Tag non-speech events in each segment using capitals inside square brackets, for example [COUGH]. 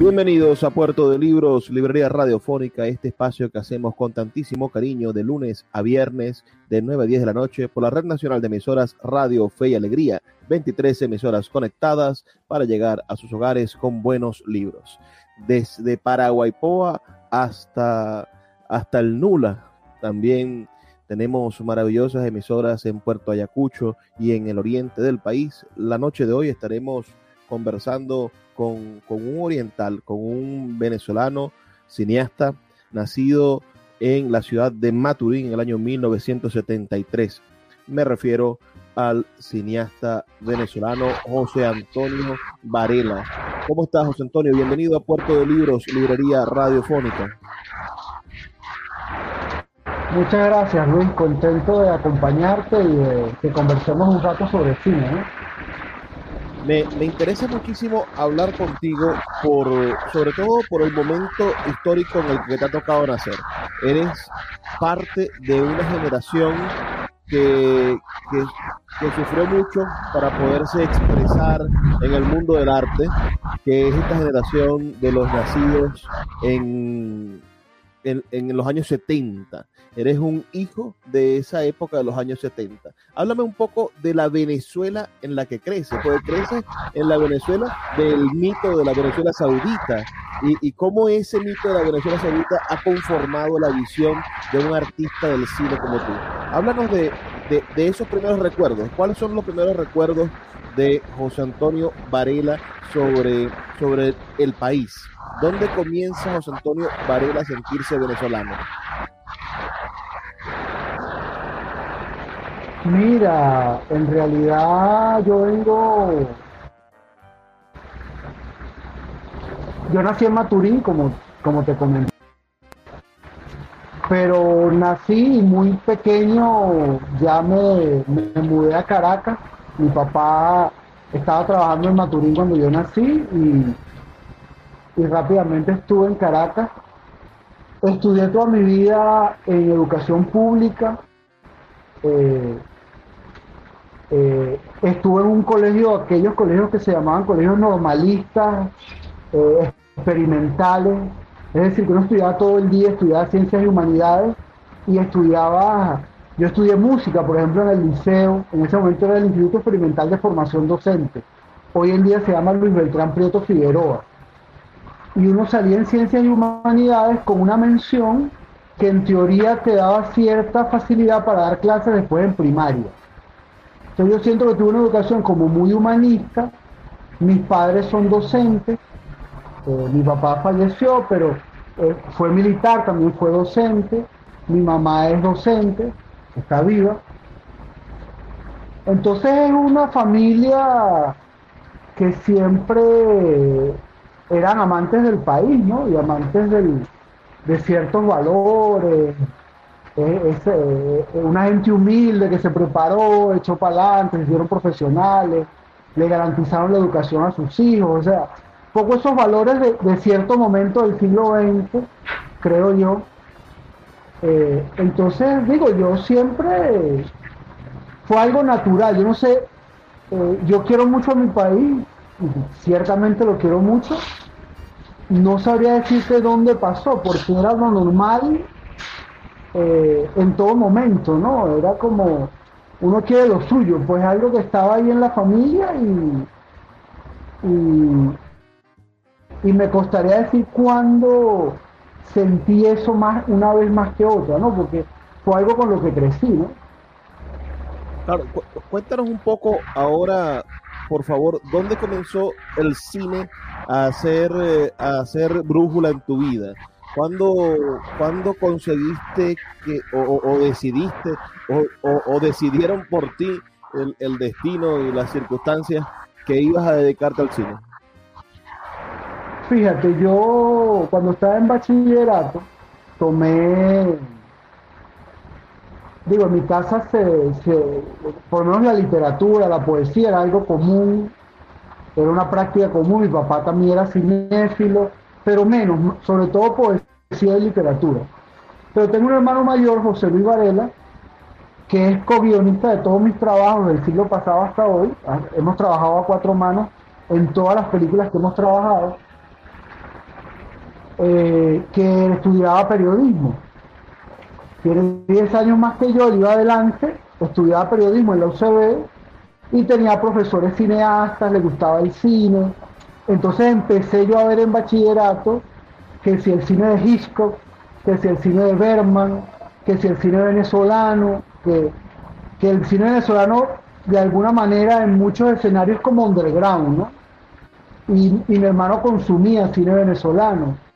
Bienvenidos a Puerto de Libros, Librería Radiofónica, este espacio que hacemos con tantísimo cariño de lunes a viernes de 9 a 10 de la noche por la Red Nacional de Emisoras Radio Fe y Alegría, 23 emisoras conectadas para llegar a sus hogares con buenos libros. Desde Paraguaypoa hasta, hasta el Nula, también tenemos maravillosas emisoras en Puerto Ayacucho y en el oriente del país. La noche de hoy estaremos conversando con, un oriental, con un venezolano cineasta nacido en la ciudad de Maturín en el año 1973. Me refiero al cineasta venezolano José Antonio Varela. ¿Cómo estás, José Antonio? Bienvenido a Puerto de Libros, Librería Radiofónica. Muchas gracias, Luis. Contento de acompañarte y de que conversemos un rato sobre cine. ¿eh? Me, interesa muchísimo hablar contigo por, sobre todo por el momento histórico en el que te ha tocado nacer. Eres parte de una generación que, que, sufrió mucho para poderse expresar en el mundo del arte, que es esta generación de los nacidos en, en, en los años 70 Eres un hijo de esa época de los años 70. Háblame un poco de la Venezuela en la que creces, porque creces en la Venezuela del mito de la Venezuela saudita y, cómo ese mito de la Venezuela saudita ha conformado la visión de un artista del cine como tú. Háblanos de, de esos primeros recuerdos. ¿Cuáles son los primeros recuerdos de José Antonio Varela sobre, sobre el país? ¿Dónde comienza José Antonio Varela a sentirse venezolano? Mira, en realidad yo vengo. Yo nací en Maturín, como, como te comenté. Pero nací muy pequeño, ya me, mudé a Caracas. Mi papá estaba trabajando en Maturín cuando yo nací y, y rápidamente estuve en Caracas. Estudié toda mi vida en educación pública. Eh, eh, estuve en un colegio, aquellos colegios que se llamaban colegios normalistas, eh, experimentales, es decir, que uno estudiaba todo el día, estudiaba ciencias y humanidades y estudiaba, yo estudié música, por ejemplo, en el liceo, en ese momento era el Instituto Experimental de Formación Docente, hoy en día se llama Luis Beltrán Prieto Figueroa, y uno salía en ciencias y humanidades con una mención que en teoría te daba cierta facilidad para dar clases después en primaria yo siento que tuve una educación como muy humanista, mis padres son docentes, eh, mi papá falleció, pero eh, fue militar, también fue docente, mi mamá es docente, está viva. Entonces es una familia que siempre eran amantes del país, ¿no? Y amantes de ciertos valores, es, eh, una gente humilde que se preparó, echó para adelante, se hicieron profesionales, le garantizaron la educación a sus hijos, o sea, poco esos valores de, cierto momento del siglo XX, creo yo. Eh, entonces, digo, yo siempre fue algo natural, yo no sé, eh, yo quiero mucho a mi país, ciertamente lo quiero mucho, no sabría decirte dónde pasó, porque era lo normal eh, en todo momento, ¿no? Era como, uno quiere lo suyo, pues algo que estaba ahí en la familia y, y me costaría decir cuándo sentí eso más una vez más que otra, ¿no? Porque fue algo con lo que crecí, ¿no? Claro, cuéntanos un poco ahora, por favor, ¿dónde comenzó el cine a hacer, eh, a hacer brújula en tu vida? ¿Cuándo, ¿cuándo conseguiste que, o, decidiste, o, o, decidieron por ti el, el destino y las circunstancias que ibas a dedicarte al cine? Fíjate, yo cuando estaba en bachillerato tomé, digo, en mi casa se, se, por lo menos la literatura, la poesía era algo común, era una práctica común, mi papá también era cinéfilo, pero menos, sobre todo poesía y literatura. Pero tengo un hermano mayor, José Luis Varela, que es co-guionista de todos mis trabajos del siglo pasado hasta hoy. Hemos trabajado a cuatro manos en todas las películas que hemos trabajado eh, que estudiaba periodismo. Tiene 10 años más que yo, él iba adelante, estudiaba periodismo en la UCB y tenía profesores cineastas, le gustaba el cine. Entonces empecé yo a ver en bachillerato que si el cine de Hitchcock, que si el cine de Berman, que si el cine venezolano, que, que el cine venezolano de alguna manera en muchos escenarios como underground, ¿no? Y, y mi hermano consumía cine venezolano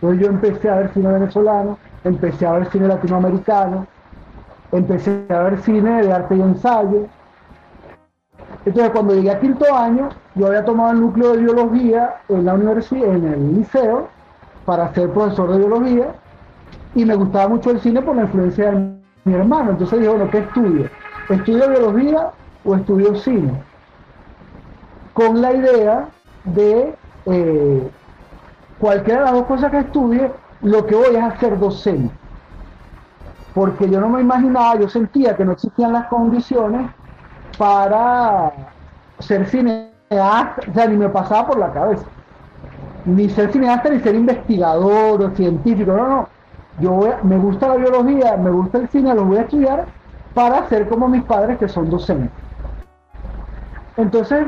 entonces yo empecé a ver cine venezolano, empecé a ver cine latinoamericano, empecé a ver cine de arte y ensayo. Entonces cuando llegué a quinto año, yo había tomado el núcleo de biología en la universidad, en el liceo, para ser profesor de biología, y me gustaba mucho el cine por la influencia de mi hermano. Entonces dije, bueno, ¿qué estudio? ¿Estudio biología o estudio cine? Con la idea de eh, cualquiera de las dos cosas que estudie, lo que voy es a ser docente. Porque yo no me imaginaba, yo sentía que no existían las condiciones para ser cineasta, o sea, ni me pasaba por la cabeza. Ni ser cineasta, ni ser investigador o científico, no, no. Yo me gusta la biología, me gusta el cine, lo voy a estudiar para ser como mis padres que son docentes. Entonces,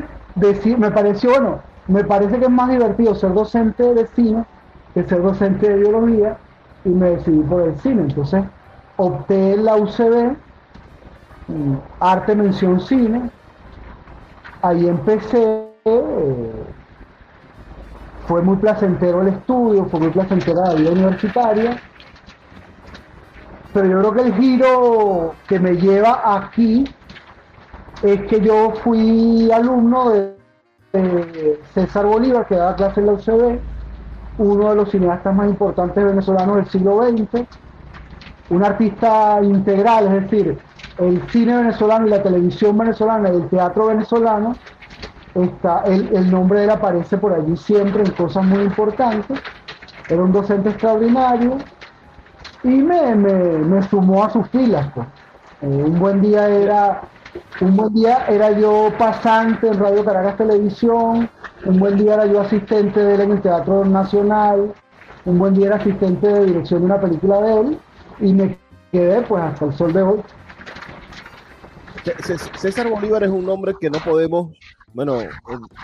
me pareció, bueno, me parece que es más divertido ser docente de cine que ser docente de biología y me decidí por el cine. Entonces opté la UCB, mm, arte mención cine, ahí empecé, eh, fue muy placentero el estudio, fue muy placentera la vida universitaria, pero yo creo que el giro que me lleva aquí es que yo fui alumno de César Bolívar, que daba clase en la UCB, uno de los cineastas más importantes venezolanos del siglo XX, un artista integral, es decir, el cine venezolano y la televisión venezolana y el teatro venezolano, está, el, nombre de él aparece por allí siempre en cosas muy importantes, era un docente extraordinario y me, sumó a sus filas. Pues. Eh, un buen día era un buen día era yo pasante en Radio Caracas Televisión, un buen día era yo asistente de él en el Teatro Nacional, un buen día era asistente de dirección de una película de él y me quedé pues hasta el sol de hoy. César Bolívar es un nombre que no podemos, bueno,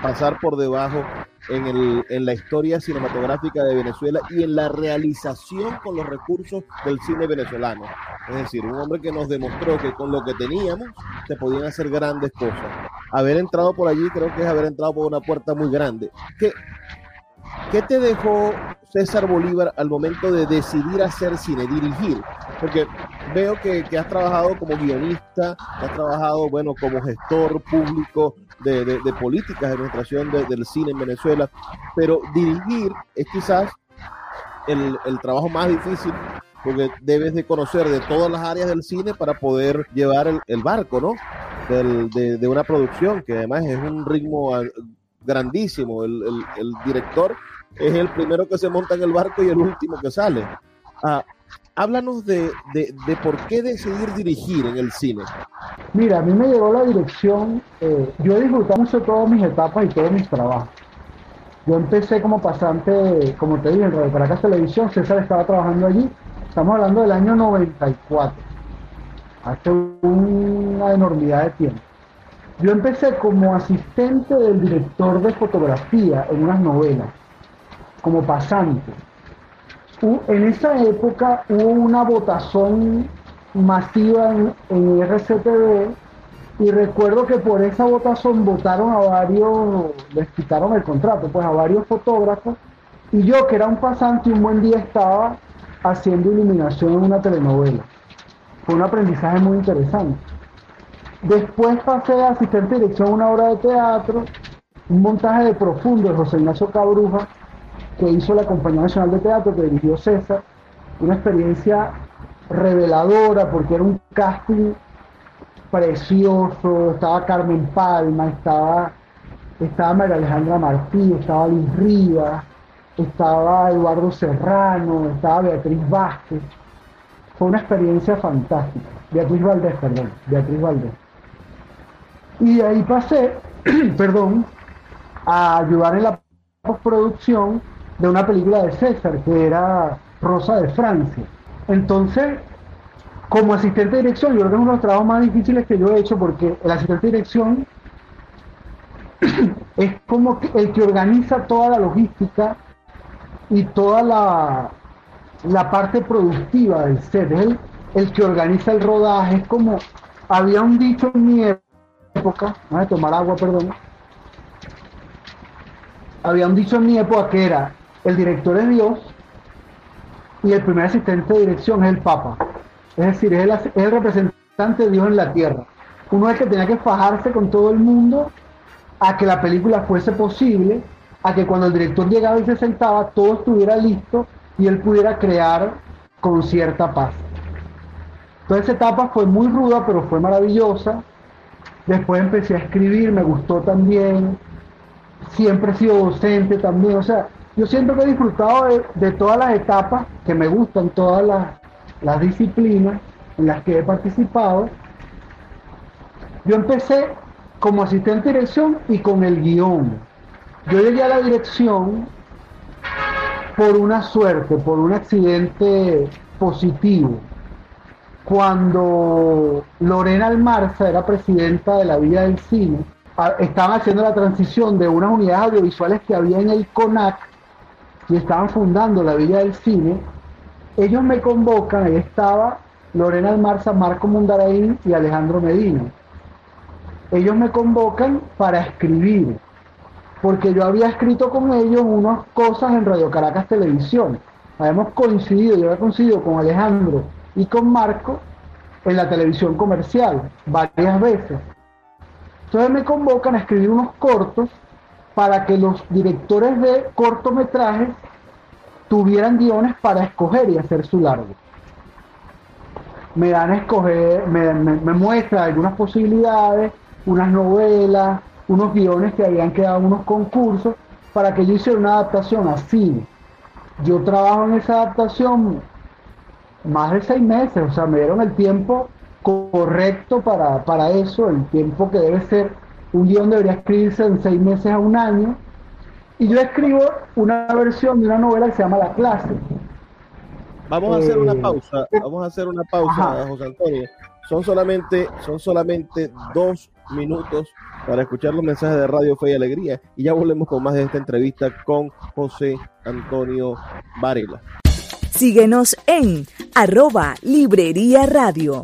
pasar por debajo en, el, en la historia cinematográfica de Venezuela y en la realización con los recursos del cine venezolano. Es decir, un hombre que nos demostró que con lo que teníamos se podían hacer grandes cosas. Haber entrado por allí creo que es haber entrado por una puerta muy grande. ¿Qué, qué te dejó César Bolívar al momento de decidir hacer cine, dirigir? Porque veo que, que has trabajado como guionista, has trabajado, bueno, como gestor público, de, políticas de administración del cine en Venezuela, pero dirigir es quizás el, trabajo más difícil porque debes de conocer de todas las áreas del cine para poder llevar el, barco, ¿no? de, una producción que además es un ritmo ah, grandísimo. El, director es el primero que se monta en el barco y el último que sale. Ah, háblanos de, por qué decidir dirigir en el cine. Mira, a mí me llegó la dirección, eh, yo he disfrutado mucho todas mis etapas y todos mis trabajos. Yo empecé como pasante, como te dije, en Radio Caracas Televisión, César estaba trabajando allí, estamos hablando del año 94, hace una enormidad de tiempo. Yo empecé como asistente del director de fotografía en unas novelas. Como pasante. En esa época hubo una votación masiva en, en RCTV y recuerdo que por esa votación votaron a varios, les quitaron el contrato, pues a varios fotógrafos y yo que era un pasante un buen día estaba haciendo iluminación en una telenovela. Fue un aprendizaje muy interesante. Después pasé a asistente de dirección a una obra de teatro, un montaje de profundo de José Ignacio Cabruja, que hizo la Compañía Nacional de Teatro, que dirigió César. Una experiencia reveladora porque era un casting precioso. Estaba Carmen Palma, estaba, estaba María Alejandra Martí, estaba Luis Rivas, estaba Eduardo Serrano, estaba Beatriz Vázquez. Fue una experiencia fantástica. Beatriz Valdés, perdón, Beatriz Valdés. Y de ahí pasé, [CLEARS THROAT] perdón, a ayudar en la postproducción de una película de César, que era Rosa de Francia. Entonces, como asistente de dirección, yo creo que es uno de los trabajos más difíciles que yo he hecho, porque el asistente de dirección [COUGHS] es como el que organiza toda la logística y toda la, la parte productiva del set, es el, que organiza el rodaje, es como, había un dicho en mi época, voy a tomar agua, perdón, había un dicho en mi época que era, el director es Dios y el primer asistente de dirección es el Papa, es decir, es el, es el representante de Dios en la tierra. Uno es que tenía que fajarse con todo el mundo a que la película fuese posible a que cuando el director llegaba y se sentaba, todo estuviera listo y él pudiera crear con cierta paz. Toda esa etapa fue muy ruda, pero fue maravillosa. Después empecé a escribir, me gustó también. Siempre he sido docente también. O sea, yo siento que he disfrutado de, todas las etapas, que me gustan todas las, disciplinas en las que he participado. Yo empecé como asistente dirección y con el guion yo llegué a la dirección por una suerte, por un accidente positivo. Cuando Lorena Almarza era presidenta de la Villa del Cine, estaban haciendo la transición de unas unidades audiovisuales que había en el CONAC y estaban fundando la Villa del Cine. Ellos me convocan, ahí estaba Lorena Almarza, Marco Mundaraín y Alejandro Medina. Ellos me convocan para escribir porque yo había escrito con ellos unas cosas en Radio Caracas Televisión. Habíamos coincidido, yo había coincidido con Alejandro y con Marco en la televisión comercial varias veces. Entonces me convocan a escribir unos cortos para que los directores de cortometrajes tuvieran guiones para escoger y hacer su largo. Me dan a escoger, me, muestran algunas posibilidades, unas novelas, unos guiones que habían quedado unos concursos para que yo hiciera una adaptación a. Yo trabajo en esa adaptación más de seis meses, o sea, me dieron el tiempo correcto para, para eso, el tiempo que debe ser, un guion debería escribirse en seis meses a un año, y yo escribo una versión de una novela que se llama La clase. Vamos a hacer una eh, pausa, vamos a hacer una pausa, José Antonio. Son solamente, son solamente dos minutos para escuchar los mensajes de Radio Fe y Alegría. Y ya volvemos con más de esta entrevista con José Antonio Varela. Síguenos en arroba Librería Radio.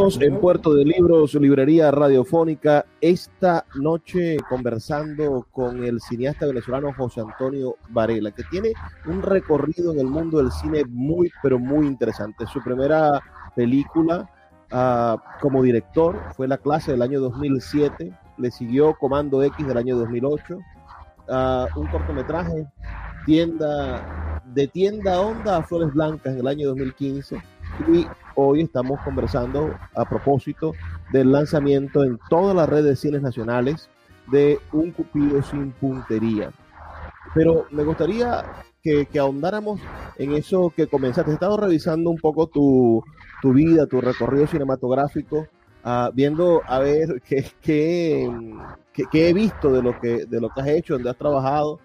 En Puerto de Libros, librería radiofónica, esta noche conversando con el cineasta venezolano José Antonio Varela, que tiene un recorrido en el mundo del cine muy, pero muy interesante. Su primera película uh, como director fue La clase del año 2007, le siguió Comando X del año 2008, uh, ah, un cortometraje, tienda de tienda onda a flores blancas en el año 2015 y hoy estamos conversando a propósito del lanzamiento en todas las redes de cines nacionales de Un Cupido sin puntería. Pero me gustaría que, ahondáramos en eso que comenzaste. He estado revisando un poco tu, vida, tu recorrido cinematográfico ah, viendo a ver qué, qué, qué, he visto de lo, que, de lo que has hecho, donde has trabajado.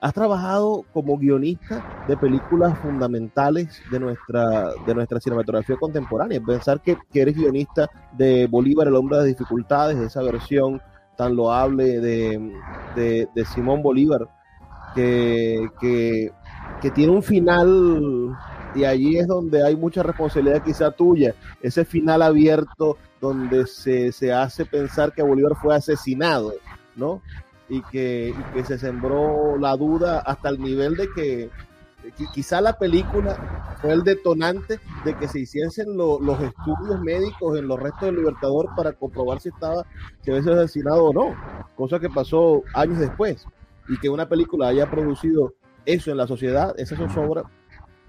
Has trabajado como guionista de películas fundamentales de nuestra, de nuestra cinematografía contemporánea. Pensar que, que eres guionista de Bolívar, el hombre de las dificultades, de esa versión tan loable de, de, de Simón Bolívar, que, que, que tiene un final y allí es donde hay mucha responsabilidad quizá tuya, ese final abierto donde se, se hace pensar que Bolívar fue asesinado, ¿no? Y que, y que se sembró la duda hasta el nivel de que, quizá la película fue el detonante de que se hiciesen los estudios médicos en los restos del Libertador para comprobar si estaba, si había sido asesinado o no, cosa que pasó años después, y que una película haya producido eso en la sociedad, esa zozobra,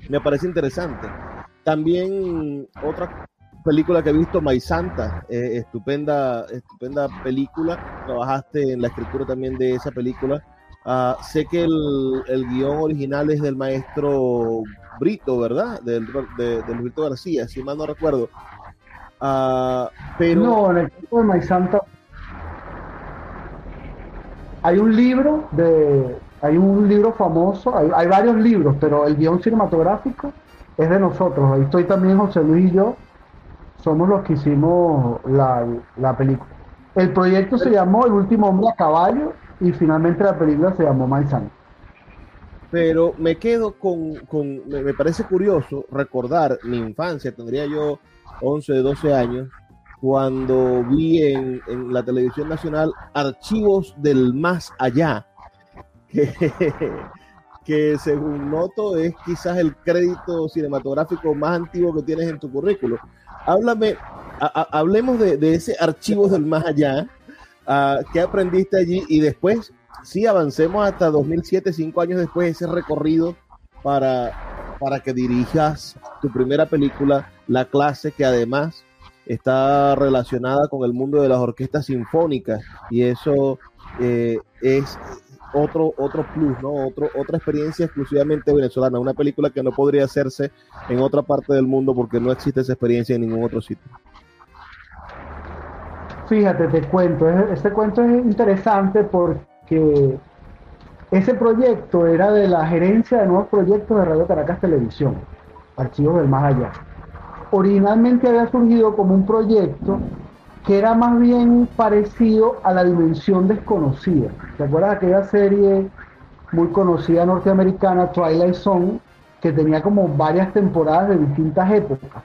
me parece interesante. También otra película que he visto, My Santa, eh, estupenda, estupenda película. Trabajaste en la escritura también de esa película. Uh, sé que el, el, guion original es del maestro Brito, ¿verdad? Del, de, de Luisito García, si mal no recuerdo. Uh, pero... No, en el caso de My Santa hay un libro de, hay un libro famoso, hay, hay, varios libros, pero el guion cinematográfico es de nosotros. Ahí estoy también José Luis y yo, somos los que hicimos la, la película. El proyecto se llamó El último hombre a caballo y finalmente la película se llamó Maizán. Pero me quedo con, con me, me, parece curioso recordar mi infancia, tendría yo 11, 12 años, cuando vi en, en la televisión nacional Archivos del Más Allá, [LAUGHS] que, que según noto es quizás el crédito cinematográfico más antiguo que tienes en tu currículo. Háblame, hablemos de, ese Archivos del Más Allá, ¿qué aprendiste allí? Y después, sí, avancemos hasta 2007, cinco años después, ese recorrido para, para que dirijas tu primera película, La Clase, que además está relacionada con el mundo de las orquestas sinfónicas y eso eh, es otro, otro plus, ¿no? Otro, otra experiencia exclusivamente venezolana, una película que no podría hacerse en otra parte del mundo porque no existe esa experiencia en ningún otro sitio. Fíjate, te cuento, este cuento es interesante porque ese proyecto era de la gerencia de nuevos proyectos de Radio Caracas Televisión, Archivos del Más Allá. Originalmente había surgido como un proyecto que era más bien parecido a la dimensión desconocida. ¿Te acuerdas de aquella serie muy conocida norteamericana, Twilight Zone, que tenía como varias temporadas de distintas épocas?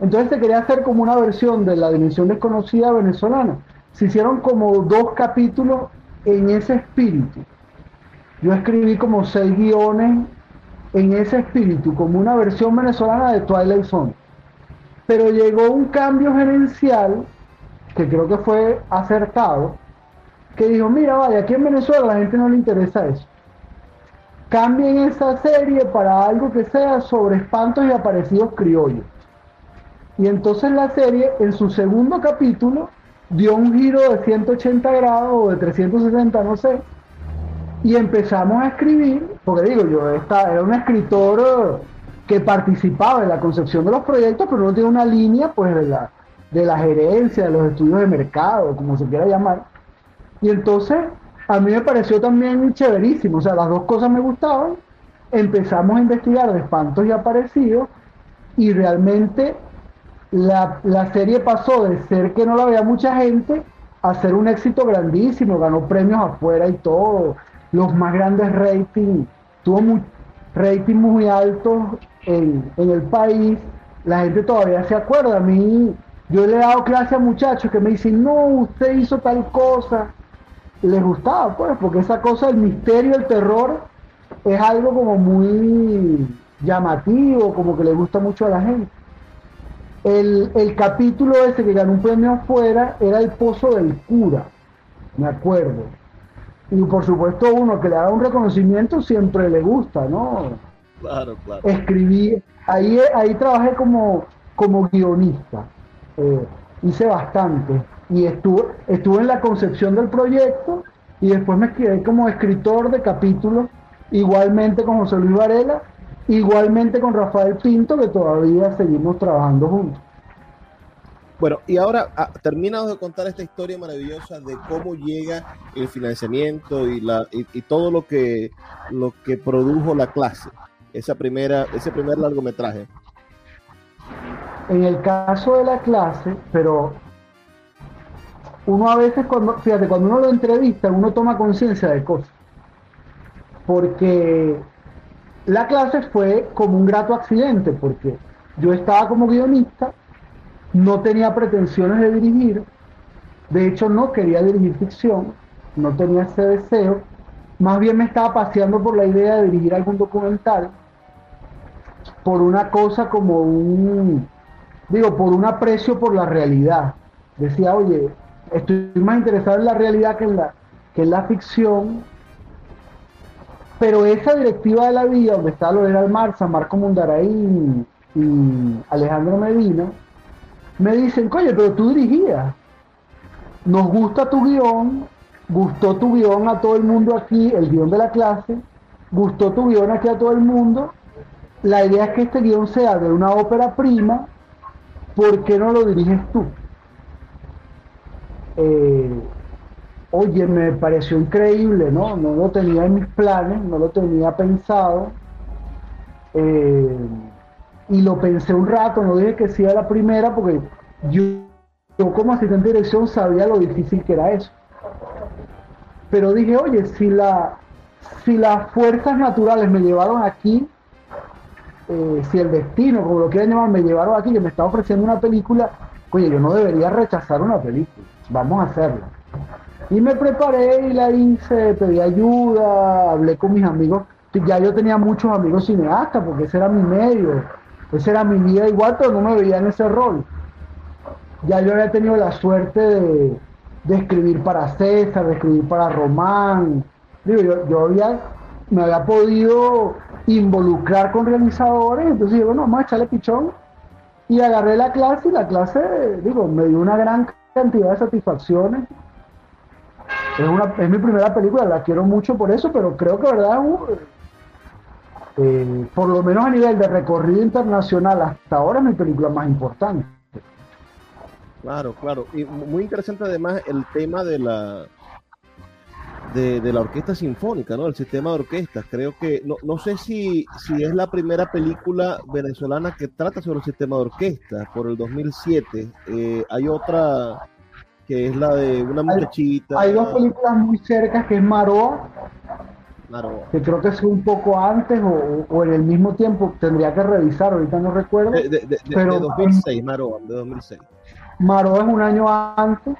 Entonces se quería hacer como una versión de la dimensión desconocida venezolana. Se hicieron como dos capítulos en ese espíritu. Yo escribí como seis guiones en ese espíritu, como una versión venezolana de Twilight Zone. Pero llegó un cambio gerencial que creo que fue acertado, que dijo, mira, vaya, aquí en Venezuela a la gente no le interesa eso. Cambien esa serie para algo que sea sobre espantos y aparecidos criollos. Y entonces la serie, en su segundo capítulo, dio un giro de 180 grados o de 360, no sé. Y empezamos a escribir, porque digo, yo esta, era un escritor que participaba en la concepción de los proyectos, pero no tiene una línea, pues, de la, de la gerencia, de los estudios de mercado, como se quiera llamar. Y entonces a mí me pareció también chéverísimo, o sea, las dos cosas me gustaban. Empezamos a investigar de espantos y aparecidos y realmente la, la serie pasó de ser que no la veía mucha gente a ser un éxito grandísimo, ganó premios afuera y todo, los más grandes ratings, tuvo muy, ratings muy altos en, en el país, la gente todavía se acuerda, a mí yo le he dado clase a muchachos que me dicen, no, usted hizo tal cosa. Les gustaba, pues, porque esa cosa, el misterio, el terror, es algo como muy llamativo, como que le gusta mucho a la gente. El, el capítulo ese que ganó un premio afuera era el pozo del cura, me acuerdo. Y por supuesto uno que le haga un reconocimiento siempre le gusta, ¿no? Claro, claro. Escribí, ahí, ahí trabajé como, como guionista eh, hice bastante y estuve, estuve en la concepción del proyecto y después me quedé como escritor de capítulos, igualmente con José Luis Varela, igualmente con Rafael Pinto, que todavía seguimos trabajando juntos. Bueno, y ahora ah, terminado de contar esta historia maravillosa de cómo llega el financiamiento y, la, y, todo lo que, lo que produjo la clase, esa primera, ese primer largometraje. En el caso de la clase, pero uno a veces cuando, fíjate, cuando uno lo entrevista, uno toma conciencia de cosas. Porque la clase fue como un grato accidente, porque yo estaba como guionista, no tenía pretensiones de dirigir, de hecho no quería dirigir ficción, no tenía ese deseo, más bien me estaba paseando por la idea de dirigir algún documental, por una cosa como un, digo, por un aprecio por la realidad. Decía, oye, estoy más interesado en la realidad que en la, que en la ficción, pero esa directiva de la vía, donde está Lorena Almarza, Marco Mundaraín y Alejandro Medina, me dicen, coño, pero tú dirigías. Nos gusta tu guion, gustó tu guion a todo el mundo aquí, el guion de la clase, gustó tu guion aquí a todo el mundo. La idea es que este guion sea de una ópera prima, ¿por qué no lo diriges tú? Eh, oye, me pareció increíble, ¿no? No lo tenía en mis planes, no lo tenía pensado. Eh, y lo pensé un rato, no dije que sí a la primera, porque yo, yo como asistente de dirección sabía lo difícil que era eso. Pero dije, oye, si, la, si las fuerzas naturales me llevaron aquí, eh, si el destino, como lo quieran llamar, me llevaron aquí, que me está ofreciendo una película, oye, yo no debería rechazar una película, vamos a hacerla. Y me preparé y la hice, pedí ayuda, hablé con mis amigos, ya yo tenía muchos amigos cineastas, porque ese era mi medio, esa era mi vida igual, pero no me veía en ese rol. Ya yo había tenido la suerte de, escribir para César, de escribir para Román. Yo, yo había, me había podido involucrar con realizadores, entonces digo, no, vamos a echarle pichón. Y agarré la clase y la clase, digo, me dio una gran cantidad de satisfacciones. Es, una, es mi primera película, la quiero mucho por eso, pero creo que verdad eh, por lo menos a nivel de recorrido internacional, hasta ahora es mi película más importante. Claro, claro. Y muy interesante además el tema de la de, la orquesta sinfónica, ¿no? El sistema de orquestas. Creo que, no, no sé si, si es la primera película venezolana que trata sobre el sistema de orquestas, por el 2007. Eh, hay otra que es la de una muchachita. Hay, dos películas muy cercas que es Maroa que creo que es un poco antes o, en el mismo tiempo, tendría que revisar, ahorita no recuerdo. De, pero, 2006, Maroa, de 2006. Maroa es un año antes.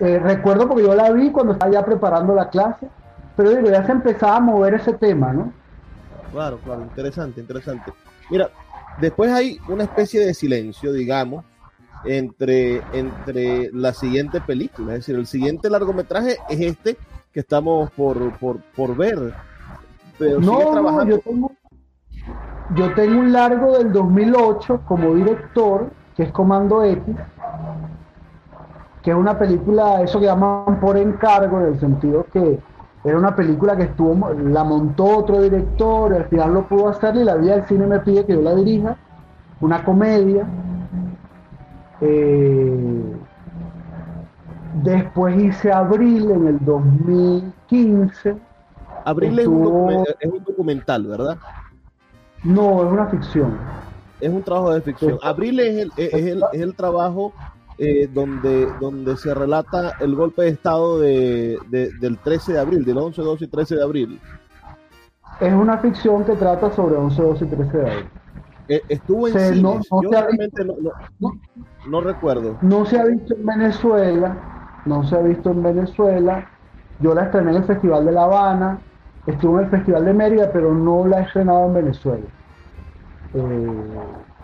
Eh, recuerdo porque yo la vi cuando estaba ya preparando la clase, pero digo, ya se empezaba a mover ese tema, ¿no? Claro, claro, interesante, interesante. Mira, después hay una especie de silencio, digamos, entre, entre la siguiente película, es decir, el siguiente largometraje es este, que estamos por, por, por ver. Pero no, trabajando. yo, tengo, yo tengo un largo del 2008 como director, que es Comando X, que es una película, eso que llaman por encargo, en el sentido que era una película que estuvo, la montó otro director, al final lo pudo hacer y la vida del cine me pide que yo la dirija, una comedia. Eh, Después hice Abril en el 2015. Abril es, un documental, ¿verdad? No, es una ficción. Es un trabajo de ficción. Abril es el, es el, trabajo eh, donde, donde se relata el golpe de Estado de, del 13 de abril, del 11, 12 y 13 de abril. Es una ficción que trata sobre 11, 12 y 13 de abril. Eh, estuvo en cine. No, Yo realmente no recuerdo. No se ha visto en Venezuela no se ha visto en Venezuela. Yo la estrené en el Festival de La Habana, estuve en el Festival de Mérida, pero no la he estrenado en Venezuela. Eh,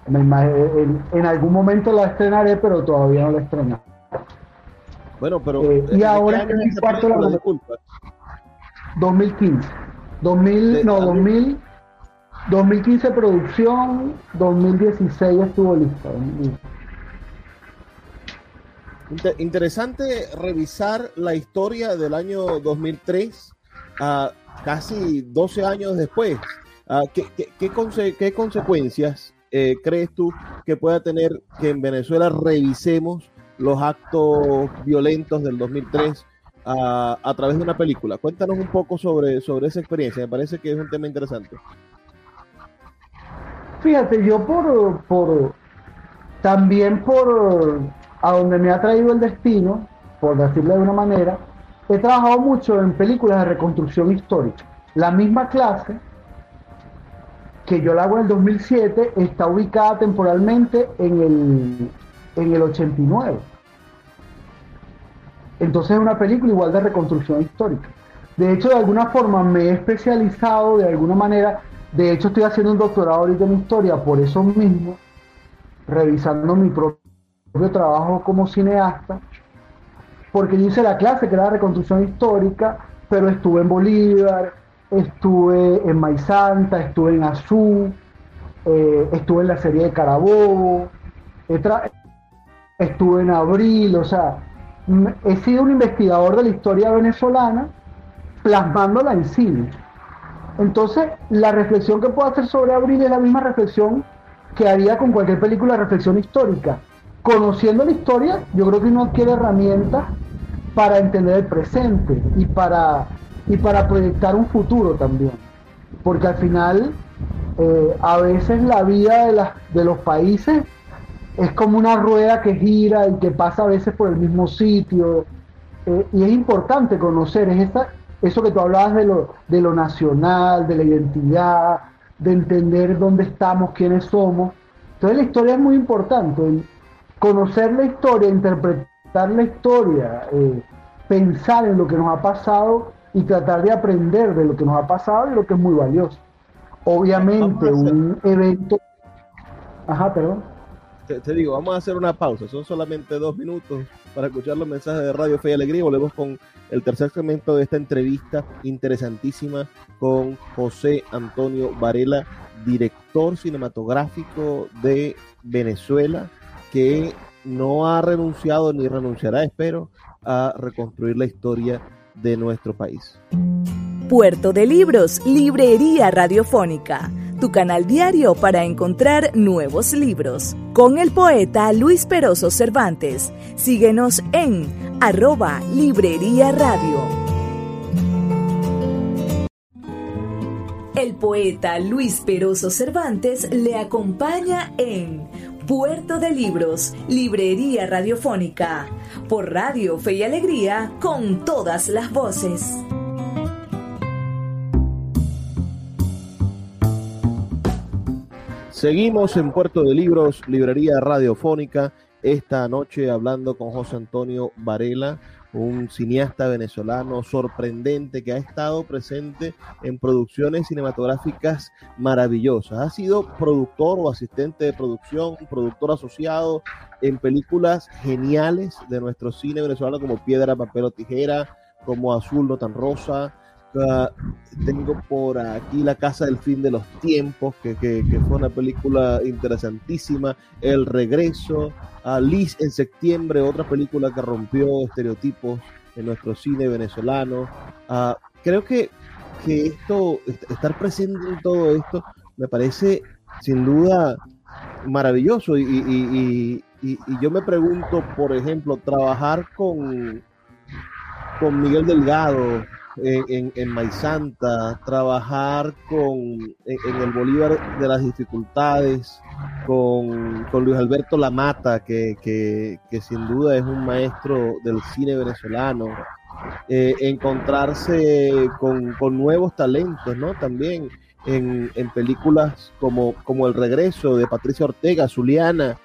en, algún momento la estrenaré, pero todavía no la he estrenado. Bueno, pero. Eh, y ahora es mi cuarto la 2015. 2000, no, 2000, 2015 producción, 2016 estuvo lista interesante revisar la historia del año 2003, casi 12 años después. ¿qué, qué, consecuencias eh, crees tú que pueda tener que en Venezuela revisemos los actos violentos del 2003 a, a, través de una película? Cuéntanos un poco sobre, sobre esa experiencia, me parece que es un tema interesante. Fíjate, yo por, por también por a donde me ha traído el destino, por decirlo de una manera, he trabajado mucho en películas de reconstrucción histórica. La misma clase que yo la hago en el 2007 está ubicada temporalmente en el, en el 89. Entonces es una película igual de reconstrucción histórica. De hecho, de alguna forma me he especializado, de alguna manera, de hecho estoy haciendo un doctorado ahorita en historia por eso mismo, revisando mi propio trabajo como cineasta, porque yo hice la clase que era reconstrucción histórica, pero estuve en Bolívar, estuve en Maizanta, estuve en Azú, eh, estuve en la serie de Carabobo, estuve en Abril, o sea, he sido un investigador de la historia venezolana plasmándola en cine. Entonces, la reflexión que puedo hacer sobre Abril es la misma reflexión que haría con cualquier película de reflexión histórica. Conociendo la historia, yo creo que uno adquiere herramientas para entender el presente y para y para proyectar un futuro también. Porque al final, eh, a veces la vida de, de los países es como una rueda que gira y que pasa a veces por el mismo sitio. Eh, y es importante conocer, es esa, eso que tú hablabas de lo, de lo nacional, de la identidad, de entender dónde estamos, quiénes somos. Entonces la historia es muy importante. Conocer la historia, interpretar la historia, eh, pensar en lo que nos ha pasado y tratar de aprender de lo que nos ha pasado y lo que es muy valioso. Obviamente, un evento. Ajá, perdón. Te, digo, vamos a hacer una pausa. Son solamente dos minutos para escuchar los mensajes de Radio Fe y Alegría. Volvemos con el tercer segmento de esta entrevista interesantísima con José Antonio Varela, director cinematográfico de Venezuela, que no ha renunciado ni renunciará, espero, a reconstruir la historia de nuestro país. Puerto de Libros, Librería Radiofónica, tu canal diario para encontrar nuevos libros. Con el poeta Luis Peroso Cervantes. Síguenos en arroba Librería Radio. El poeta Luis Peroso Cervantes le acompaña en Puerto de Libros, Librería Radiofónica, por Radio Fe y Alegría, con todas las voces. Seguimos en Puerto de Libros, Librería Radiofónica, esta noche hablando con José Antonio Varela un cineasta venezolano sorprendente que ha estado presente en producciones cinematográficas maravillosas. Ha sido productor o asistente de producción, productor asociado en películas geniales de nuestro cine venezolano como Piedra, Papel o Tijera, como Azul, no tan rosa. Tengo por aquí La Casa del Fin de los Tiempos, que, que fue una película interesantísima. El Regreso, a Liz en septiembre, otra película que rompió estereotipos en nuestro cine venezolano. Ah, creo que, que esto, estar presente en todo esto, me parece sin duda maravilloso. Y, yo me pregunto, por ejemplo, trabajar con, con Miguel Delgado, en, en, Maizanta, trabajar con, en, el Bolívar de las dificultades, con, Luis Alberto Lamata, que, que, sin duda es un maestro del cine venezolano, eh, encontrarse con, nuevos talentos, ¿no? También en, películas como, como El Regreso de Patricia Ortega, Zuliana,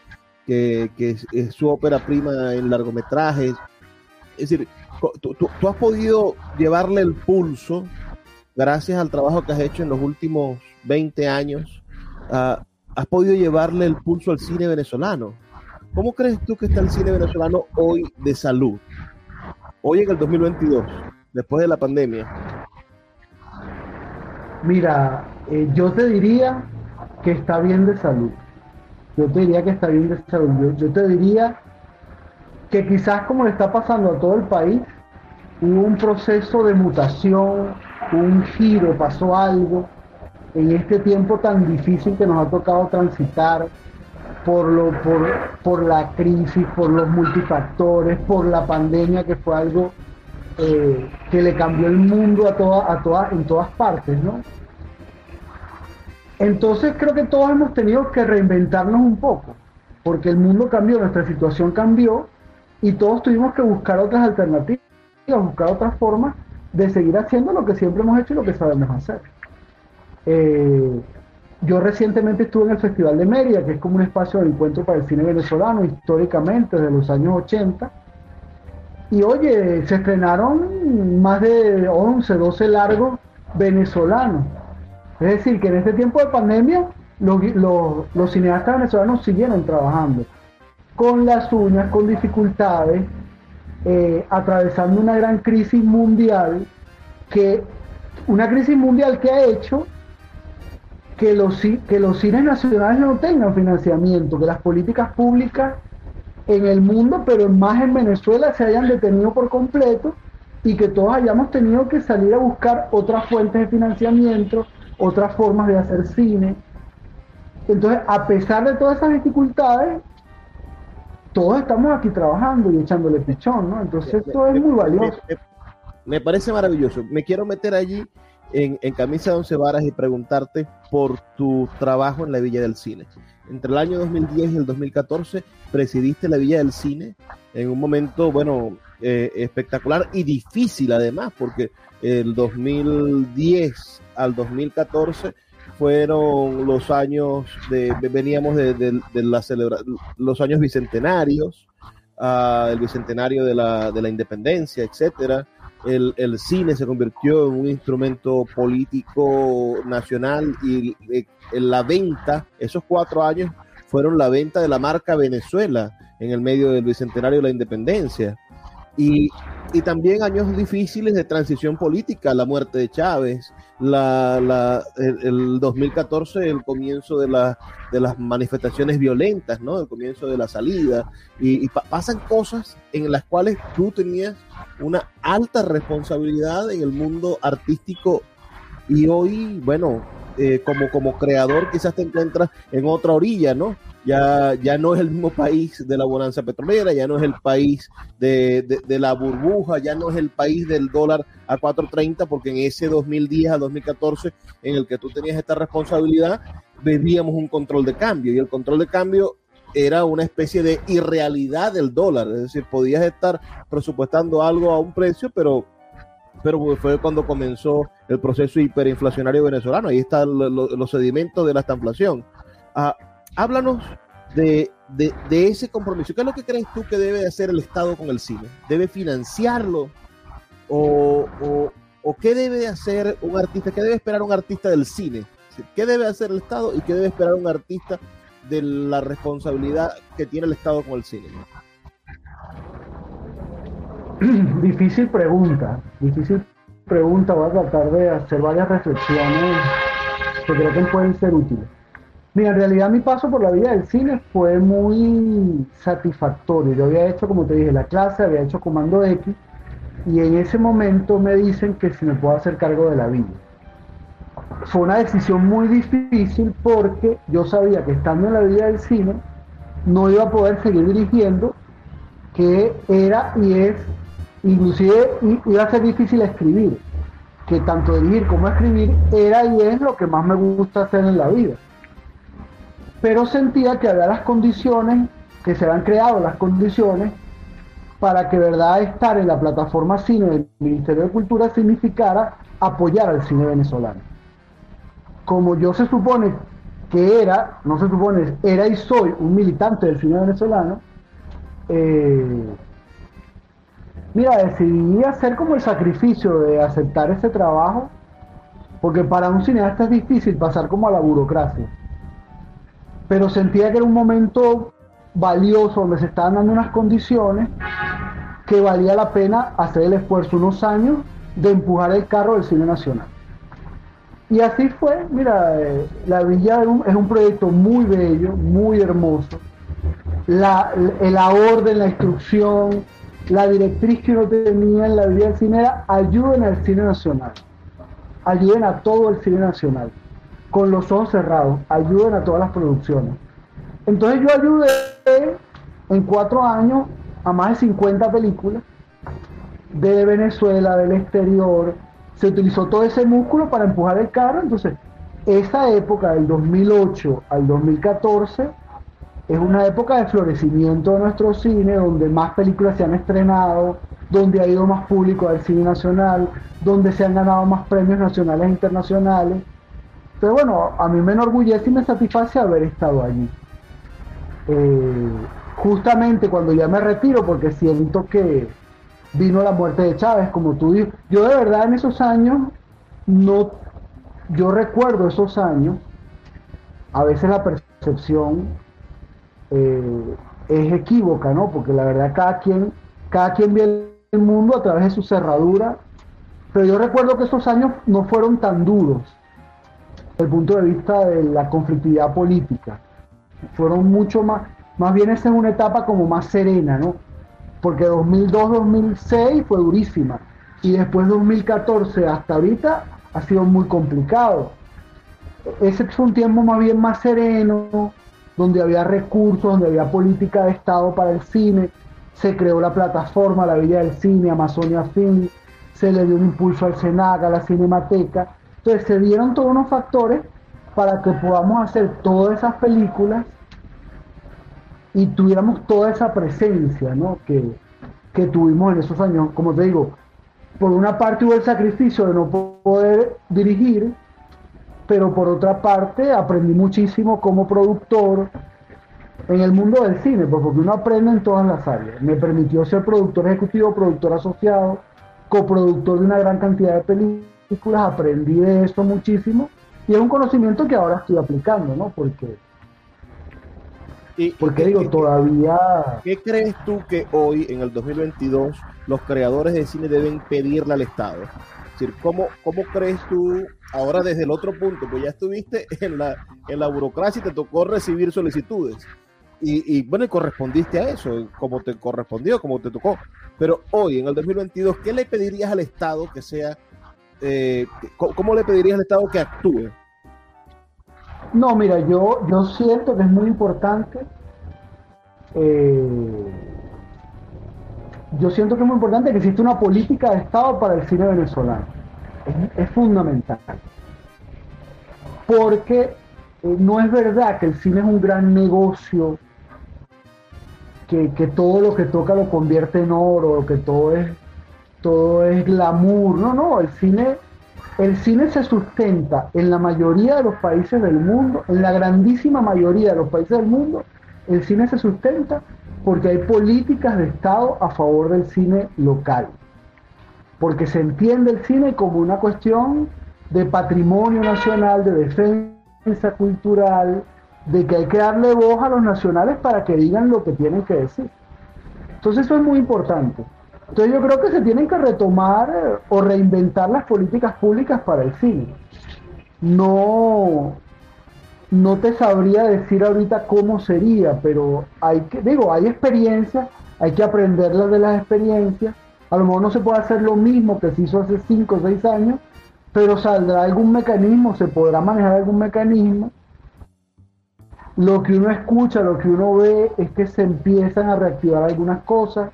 que, que es, su ópera prima en largometrajes. Es decir, tú, tú, has podido llevarle el pulso, gracias al trabajo que has hecho en los últimos 20 años, has podido llevarle el pulso al cine venezolano. ¿Cómo crees tú que está el cine venezolano hoy de salud? Hoy en el 2022, después de la pandemia. Mira, eh, yo te diría que está bien de salud. Yo te diría que está bien de salud. yo te diría que quizás como le está pasando a todo el país, hubo un proceso de mutación, un giro, pasó algo, en este tiempo tan difícil que nos ha tocado transitar por, lo, por, por la crisis, por los multifactores, por la pandemia que fue algo eh, que le cambió el mundo a toda, a todas, en todas partes, ¿no? Entonces creo que todos hemos tenido que reinventarnos un poco, porque el mundo cambió, nuestra situación cambió y todos tuvimos que buscar otras alternativas, buscar otras formas de seguir haciendo lo que siempre hemos hecho y lo que sabemos hacer. Eh, yo recientemente estuve en el Festival de Mérida, que es como un espacio de encuentro para el cine venezolano, históricamente, desde los años 80. Y oye, se estrenaron más de 11, 12 largos venezolanos. Es decir, que en este tiempo de pandemia los, cineastas venezolanos siguieron trabajando con las uñas, con dificultades, eh, atravesando una gran crisis mundial, que una crisis mundial que ha hecho que los, que los cines nacionales no tengan financiamiento, que las políticas públicas en el mundo, pero más en Venezuela, se hayan detenido por completo y que todos hayamos tenido que salir a buscar otras fuentes de financiamiento, otras formas de hacer cine. Entonces, a pesar de todas esas dificultades, todos estamos aquí trabajando y echándole pichón, ¿no? Entonces, esto es muy valioso. Me, parece maravilloso. Me quiero meter allí en, en, camisa de once varas y preguntarte por tu trabajo en la Villa del Cine. Entre el año 2010 y el 2014 presidiste la Villa del Cine en un momento, bueno, eh, espectacular y difícil además, porque el 2010 al 2014 fueron los años de, veníamos de, la celebración, los años bicentenarios, uh, el bicentenario de la, de la independencia, etcétera, el, el, cine se convirtió en un instrumento político nacional y en eh, la venta, esos cuatro años fueron la venta de la marca Venezuela en el medio del bicentenario de la independencia. Y, y también años difíciles de transición política, la muerte de Chávez, la, la, el, 2014, el comienzo de, la, de las manifestaciones violentas, ¿no? el comienzo de la salida. Y, y pasan cosas en las cuales tú tenías una alta responsabilidad en el mundo artístico y hoy, bueno, eh, como, como creador quizás te encuentras en otra orilla, ¿no? Ya, ya no es el mismo país de la bonanza petrolera, ya no es el país de, de, la burbuja, ya no es el país del dólar a 4.30, porque en ese 2010 a 2014 en el que tú tenías esta responsabilidad, bebíamos un control de cambio y el control de cambio era una especie de irrealidad del dólar, es decir, podías estar presupuestando algo a un precio, pero, pero fue cuando comenzó el proceso hiperinflacionario venezolano, ahí están los sedimentos de la estanflación. Ah, háblanos de, de, ese compromiso, ¿qué es lo que crees tú que debe hacer el Estado con el cine? ¿Debe financiarlo? ¿O, o, o qué debe hacer un artista? ¿Qué debe esperar un artista del cine? ¿Qué debe hacer el Estado y qué debe esperar un artista de la responsabilidad que tiene el Estado con el cine? [CLEARS THROAT] Difícil pregunta, difícil pregunta. Voy a tratar de hacer varias reflexiones que creo que pueden ser útiles. Mira, en realidad mi paso por la vida del cine fue muy satisfactorio. Yo había hecho, como te dije, la clase, había hecho Comando X, y en ese momento me dicen que si me puedo hacer cargo de la vida fue una decisión muy difícil porque yo sabía que estando en la vida del cine no iba a poder seguir dirigiendo, que era y es, inclusive iba a ser difícil escribir, que tanto dirigir como escribir era y es lo que más me gusta hacer en la vida. Pero sentía que había las condiciones, que se habían creado las condiciones para que verdad estar en la plataforma cine del Ministerio de Cultura significara apoyar al cine venezolano como yo se supone que era, no se supone, era y soy un militante del cine venezolano, eh, mira, decidí hacer como el sacrificio de aceptar ese trabajo, porque para un cineasta es difícil pasar como a la burocracia. Pero sentía que era un momento valioso donde se estaban dando unas condiciones que valía la pena hacer el esfuerzo unos años de empujar el carro del cine nacional. Y así fue, mira, eh, La Villa es un, proyecto muy bello, muy hermoso. La, la orden, la instrucción, la directriz que uno tenía en la Villa del Cine era ayuden al cine nacional, ayuden a todo el cine nacional. con los ojos cerrados, ayuden a todas las producciones. Entonces yo ayudé en cuatro años a más de 50 películas de Venezuela, del exterior. Se utilizó todo ese músculo para empujar el carro. Entonces, esa época del 2008 al 2014 es una época de florecimiento de nuestro cine, donde más películas se han estrenado, donde ha ido más público al cine nacional, donde se han ganado más premios nacionales e internacionales. Pero bueno, a mí me enorgullece y me satisface haber estado allí. Eh, justamente cuando ya me retiro, porque siento que vino la muerte de Chávez, como tú dices, yo de verdad en esos años, no, yo recuerdo esos años, a veces la percepción eh, es equívoca, ¿no? Porque la verdad cada quien, cada quien ve el mundo a través de su cerradura, pero yo recuerdo que esos años no fueron tan duros desde el punto de vista de la conflictividad política. Fueron mucho más, más bien esa es una etapa como más serena, ¿no? Porque 2002-2006 fue durísima y después 2014 hasta ahorita ha sido muy complicado. Ese fue un tiempo más bien más sereno, donde había recursos, donde había política de Estado para el cine, se creó la plataforma La Villa del Cine, Amazonia Film, se le dio un impulso al Senaga, a la Cinemateca. Entonces se dieron todos unos factores para que podamos hacer todas esas películas y tuviéramos toda esa presencia ¿no? que, que tuvimos en esos años. Como te digo, por una parte hubo el sacrificio de no poder dirigir, pero por otra parte aprendí muchísimo como productor en el mundo del cine, pues, porque uno aprende en todas las áreas. Me permitió ser productor ejecutivo, productor asociado, coproductor de una gran cantidad de películas, aprendí de eso muchísimo y es un conocimiento que ahora estoy aplicando, ¿no? Porque, porque digo, todavía... ¿Qué crees tú que hoy, en el 2022, los creadores de cine deben pedirle al Estado? ¿Cómo, ¿cómo crees tú, ahora desde el otro punto, pues ya estuviste en la, en la burocracia y te tocó recibir solicitudes? Y, bueno, y correspondiste a eso, como te correspondió, como te tocó. Pero hoy, en el 2022, ¿qué le pedirías al Estado que sea, eh, cómo le pedirías al Estado que actúe? No, mira, yo, yo siento que es muy importante. Eh, yo siento que es muy importante que exista una política de Estado para el cine venezolano. Es, fundamental. Porque eh, no es verdad que el cine es un gran negocio que, todo lo que toca lo convierte en oro, que todo es, todo es glamour. No, no, el cine, el cine se sustenta en la mayoría de los países del mundo, en la grandísima mayoría de los países del mundo, el cine se sustenta porque hay políticas de Estado a favor del cine local. Porque se entiende el cine como una cuestión de patrimonio nacional, de defensa cultural, de que hay que darle voz a los nacionales para que digan lo que tienen que decir. Entonces eso es muy importante. Entonces yo creo que se tienen que retomar eh, o reinventar las políticas públicas para el cine. No, no te sabría decir ahorita cómo sería, pero hay que, digo, hay experiencias, hay que aprenderlas de las experiencias. A lo mejor no se puede hacer lo mismo que se hizo hace 5 o 6 años, pero saldrá algún mecanismo, se podrá manejar algún mecanismo lo que uno escucha, lo que uno ve es que se empiezan a reactivar algunas cosas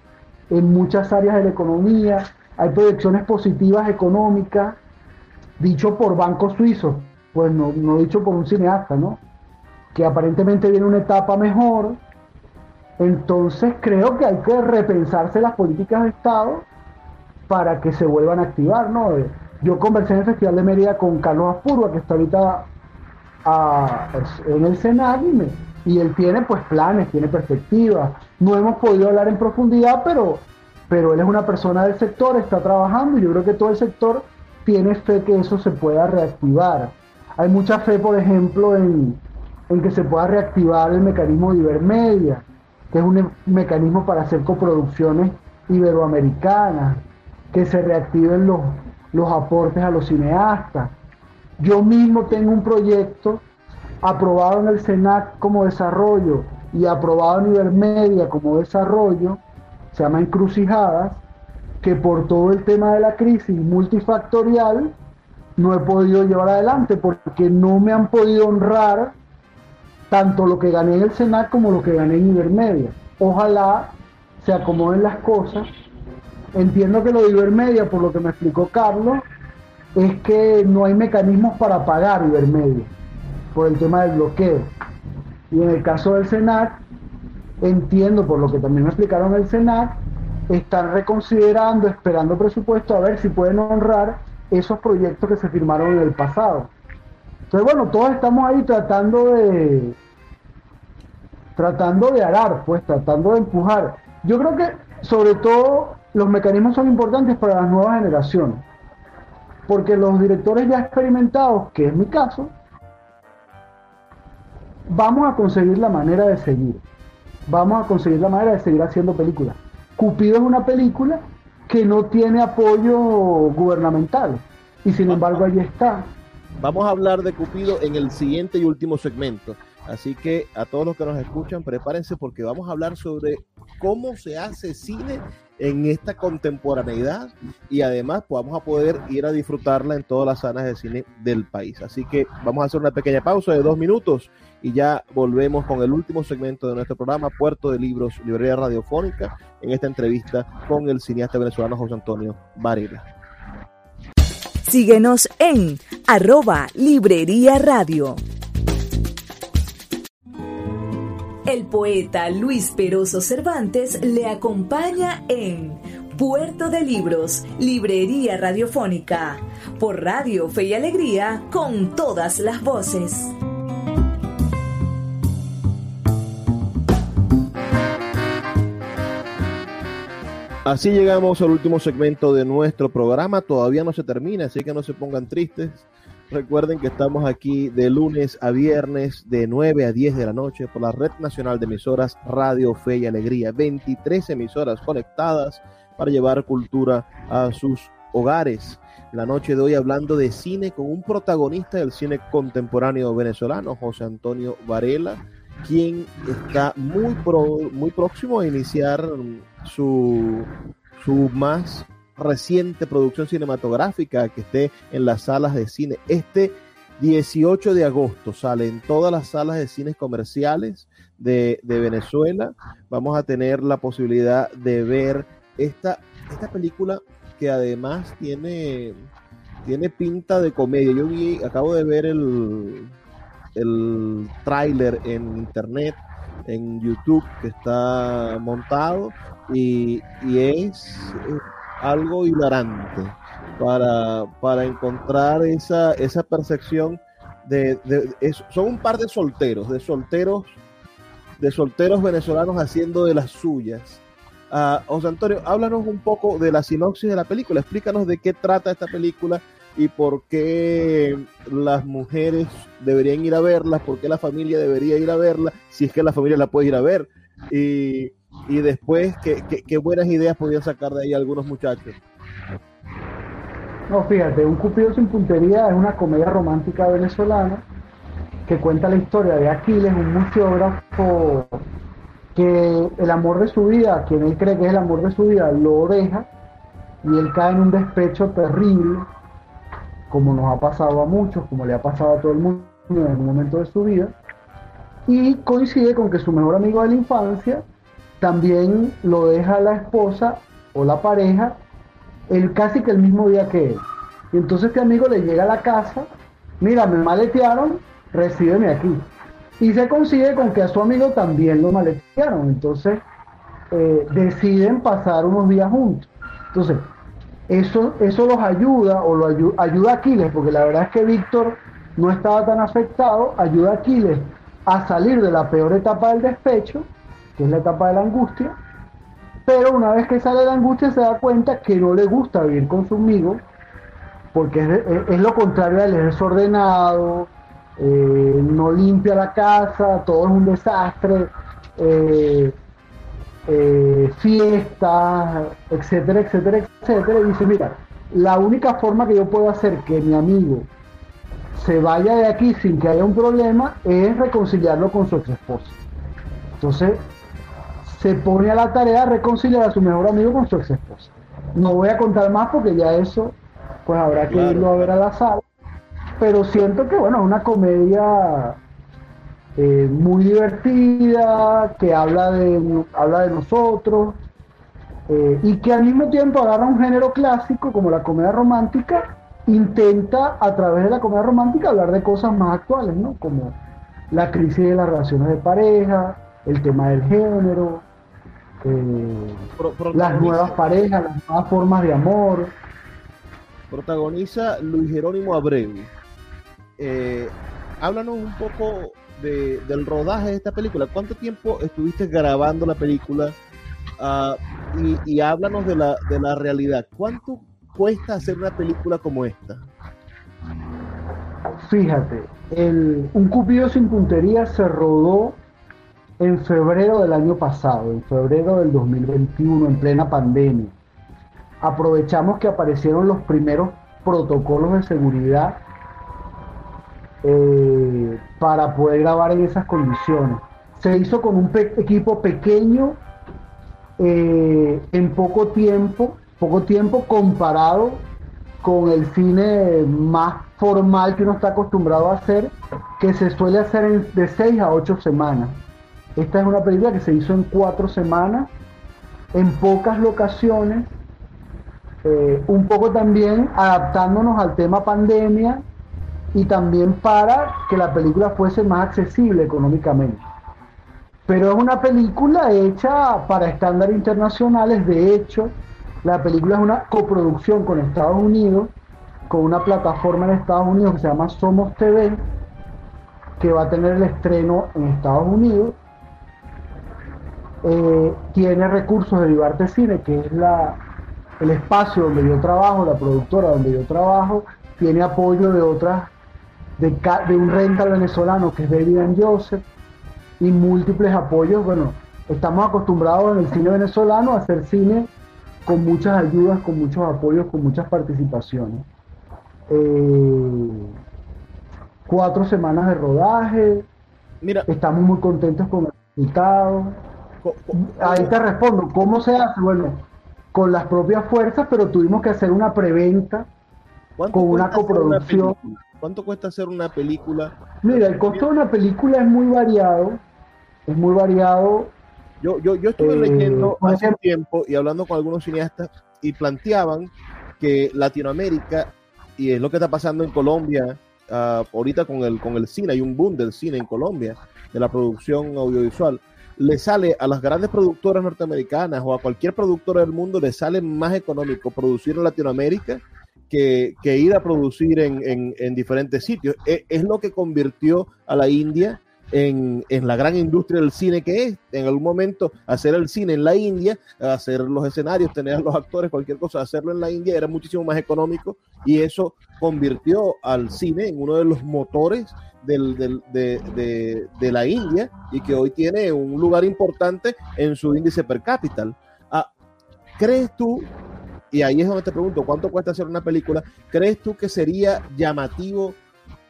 en muchas áreas de la economía, hay proyecciones positivas económicas, dicho por bancos suizos, pues no, no dicho por un cineasta, ¿no? Que aparentemente viene una etapa mejor, entonces creo que hay que repensarse las políticas de Estado para que se vuelvan a activar, ¿no? Yo conversé en el Festival de Mérida con Carlos Apurua, que está ahorita en el Senado y, él tiene pues planes, tiene perspectivas. No hemos podido hablar en profundidad, pero, pero él es una persona del sector, está trabajando y yo creo que todo el sector tiene fe que eso se pueda reactivar. Hay mucha fe, por ejemplo, en, en que se pueda reactivar el mecanismo de Ibermedia, que es un mecanismo para hacer coproducciones iberoamericanas, que se reactiven los, los aportes a los cineastas, yo mismo tengo un proyecto aprobado en el SENAC como desarrollo y aprobado en Ibermedia como desarrollo, se llama Encrucijadas, que por todo el tema de la crisis multifactorial no he podido llevar adelante porque no me han podido honrar tanto lo que gané en el Senat como lo que gané en Ibermedia. Ojalá se acomoden las cosas. Entiendo que lo de Ibermedia, por lo que me explicó Carlos, es que no hay mecanismos para pagar Ibermedia por el tema del bloqueo. Y en el caso del Senat, entiendo por lo que también me explicaron el Senat, están reconsiderando, esperando presupuesto a ver si pueden honrar esos proyectos que se firmaron en el pasado. Entonces, bueno, todos estamos ahí tratando de tratando de arar, pues, tratando de empujar. Yo creo que sobre todo los mecanismos son importantes para las nuevas generaciones, porque los directores ya experimentados, que es mi caso, vamos a conseguir la manera de seguir, vamos a conseguir la manera de seguir haciendo películas. Cupido es una película que no tiene apoyo gubernamental y sin embargo ahí está. Vamos a hablar de Cupido en el siguiente y último segmento. Así que a todos los que nos escuchan, prepárense porque vamos a hablar sobre cómo se hace cine en esta contemporaneidad y además pues, vamos a poder ir a disfrutarla en todas las salas de cine del país. Así que vamos a hacer una pequeña pausa de dos minutos y ya volvemos con el último segmento de nuestro programa, Puerto de Libros, Librería Radiofónica, en esta entrevista con el cineasta venezolano José Antonio Varela. Síguenos en arroba Librería Radio. El poeta Luis Peroso Cervantes le acompaña en Puerto de Libros, Librería Radiofónica, por Radio Fe y Alegría, con todas las voces. Así llegamos al último segmento de nuestro programa. Todavía no se termina, así que no se pongan tristes. Recuerden que estamos aquí de lunes a viernes de 9 a 10 de la noche por la Red Nacional de Emisoras Radio Fe y Alegría. 23 emisoras conectadas para llevar cultura a sus hogares. La noche de hoy hablando de cine con un protagonista del cine contemporáneo venezolano, José Antonio Varela, quien está muy, muy próximo a iniciar su, su más reciente producción cinematográfica que esté en las salas de cine. Este 18 de agosto sale en todas las salas de cines comerciales de, Venezuela. Vamos a tener la posibilidad de ver esta, esta película que además tiene, tiene pinta de comedia. Yo vi, acabo de ver el, el tráiler en internet, en YouTube, que está montado y, y es algo hilarante para, para encontrar esa, esa percepción de, son un par de solteros, de solteros, de solteros venezolanos haciendo de las suyas. Uh, José Antonio, háblanos un poco de la sinopsis de la película, explícanos de qué trata esta película y por qué las mujeres deberían ir a verla, por qué la familia debería ir a verla, si es que la familia la puede ir a ver. Y y después qué, buenas ideas podían sacar de ahí algunos muchachos. No, fíjate, Un Cupido sin puntería es una comedia romántica venezolana que cuenta la historia de Aquiles, un museógrafo que el amor de su vida, quien él cree que es el amor de su vida, lo deja y él cae en un despecho terrible, como nos ha pasado a muchos, como le ha pasado a todo el mundo en un momento de su vida, y coincide con que su mejor amigo de la infancia también lo deja la esposa o la pareja el, casi que el mismo día que él. Y entonces este amigo le llega a la casa, mira, me maletearon, recíbeme aquí. Y se consigue con que a su amigo también lo maletearon. Entonces eh, deciden pasar unos días juntos. Entonces, eso, eso los ayuda, o lo ayuda, ayuda a Aquiles, porque la verdad es que Víctor no estaba tan afectado, ayuda a Aquiles a salir de la peor etapa del despecho que es la etapa de la angustia, pero una vez que sale de la angustia se da cuenta que no le gusta vivir con su amigo, porque es, lo contrario él, es desordenado, eh, no limpia la casa, todo es un desastre, eh, eh, fiestas, etcétera, etcétera, etcétera, y dice, mira, la única forma que yo puedo hacer que mi amigo se vaya de aquí sin que haya un problema es reconciliarlo con su ex esposa. Entonces, se pone a la tarea de reconciliar a su mejor amigo con su ex esposa. No voy a contar más porque ya eso, pues habrá que irlo a ver a la sala. pero siento que, bueno, es una comedia eh, muy divertida, que habla de, habla de nosotros, eh, y que al mismo tiempo agarra un género clásico como la comedia romántica, intenta a través de la comedia romántica hablar de cosas más actuales, ¿no? Como la crisis de las relaciones de pareja, el tema del género, eh, las nuevas parejas, las nuevas formas de amor. Protagoniza Luis Jerónimo Abreu. Eh, háblanos un poco del rodaje de esta película. ¿Cuánto tiempo estuviste grabando la película? Ah, y, háblanos de la, de la realidad. ¿Cuánto cuesta hacer una película como esta? Fíjate, el, Un Cupido sin puntería se rodó en febrero del año pasado, en febrero del 2021, en plena pandemia. Aprovechamos que aparecieron los primeros protocolos de seguridad eh, para poder grabar en esas condiciones. Se hizo con un equipo pequeño, eh, en poco tiempo, poco tiempo comparado con el cine más formal que uno está acostumbrado a hacer, que se suele hacer de 6 a 8 semanas. Esta es una película que se hizo en 4 semanas, en pocas locaciones, eh, un poco también adaptándonos al tema pandemia y también para que la película fuese más accesible económicamente. Pero es una película hecha para estándares internacionales, de hecho, la película es una coproducción con Estados Unidos, con una plataforma en Estados Unidos que se llama Somos TV, que va a tener el estreno en Estados Unidos. Eh, tiene recursos de Vivarte Cine, que es la, el espacio donde yo trabajo, la productora donde yo trabajo. Tiene apoyo de otras, de, de un rental venezolano que es David and Joseph, y múltiples apoyos. Bueno, estamos acostumbrados en el cine venezolano a hacer cine con muchas ayudas, con muchos apoyos, con muchas participaciones. Eh, cuatro semanas de rodaje. Mira, estamos muy contentos con el resultado. Ahí te respondo, ¿cómo se hace? Bueno, con las propias fuerzas, pero tuvimos que hacer una preventa con una coproducción. ¿Cuánto cuesta hacer una película? Mira, el costo de una película es muy variado, es muy variado yo, yo, yo estuve eh, leyendo hace un tiempo y hablando con algunos cineastas y planteaban que Latinoamérica, y es lo que está pasando en Colombia, uh, ahorita con el, con el cine, hay un boom del cine en Colombia, de la producción audiovisual, le sale a las grandes productoras norteamericanas o a cualquier productora del mundo, le sale más económico producir en Latinoamérica que, que ir a producir en, en, en diferentes sitios. Es, es, lo que convirtió a la India en, la gran industria del cine que es. En algún momento, hacer el cine en la India, hacer los escenarios, tener a los actores, cualquier cosa, hacerlo en la India era muchísimo más económico y eso convirtió al cine en uno de los motores de, la India y que hoy tiene un lugar importante en su índice per cápita. Ah, ¿Crees tú, y ahí es donde te pregunto, ¿cuánto cuesta hacer una película? ¿Crees tú que sería llamativo?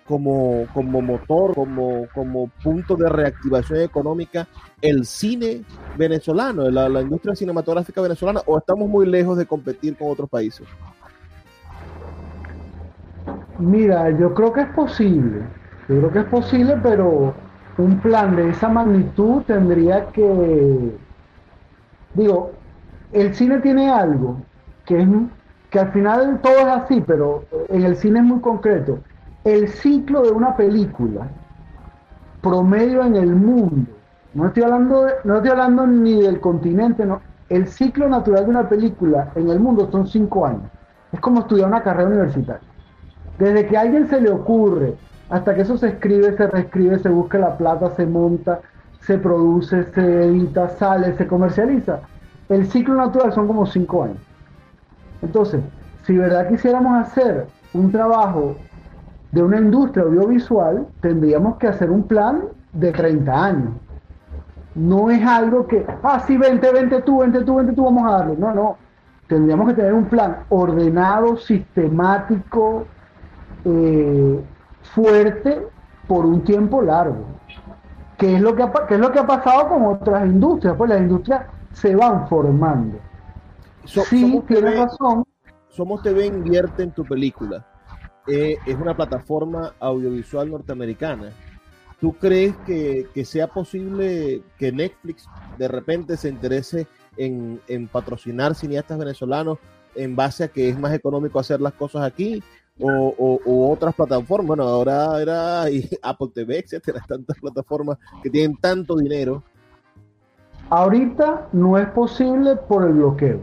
como, como motor, como, como punto de reactivación económica el cine venezolano, la, la industria cinematográfica venezolana, o estamos muy lejos de competir con otros países? Mira, yo creo que es posible, yo creo que es posible, pero un plan de esa magnitud tendría que, digo, el cine tiene algo que es que al final todo es así, pero en el cine es muy concreto el ciclo de una película promedio en el mundo, no estoy hablando, no estoy hablando ni del continente, no, el ciclo natural de una película en el mundo son cinco años. Es como estudiar una carrera universitaria. Desde que a alguien se le ocurre hasta que eso se escribe, se reescribe, se busca la plata, se monta, se produce, se edita, sale, se comercializa. El ciclo natural son como cinco años. Entonces, si verdad quisiéramos hacer un trabajo de una industria audiovisual, tendríamos que hacer un plan de 30 años. No es algo que, ah, sí, vente, vente tú, vente tú, vente tú, vamos a darle. No, no. Tendríamos que tener un plan ordenado, sistemático, eh, fuerte, por un tiempo largo. ¿Qué es, lo que ha, es lo que ha pasado con otras industrias? Pues las industrias se van formando. sí, tienes razón. Somos TV invierte en tu película eh, es una plataforma audiovisual norteamericana. ¿Tú crees que, que, sea posible que Netflix de repente se interese en, en, patrocinar cineastas venezolanos en base a que es más económico hacer las cosas aquí? O, o, otras plataformas, ahora era [LAUGHS] Apple TV, etcétera, tantas plataformas que tienen tanto dinero. Ahorita no es posible por el bloqueo.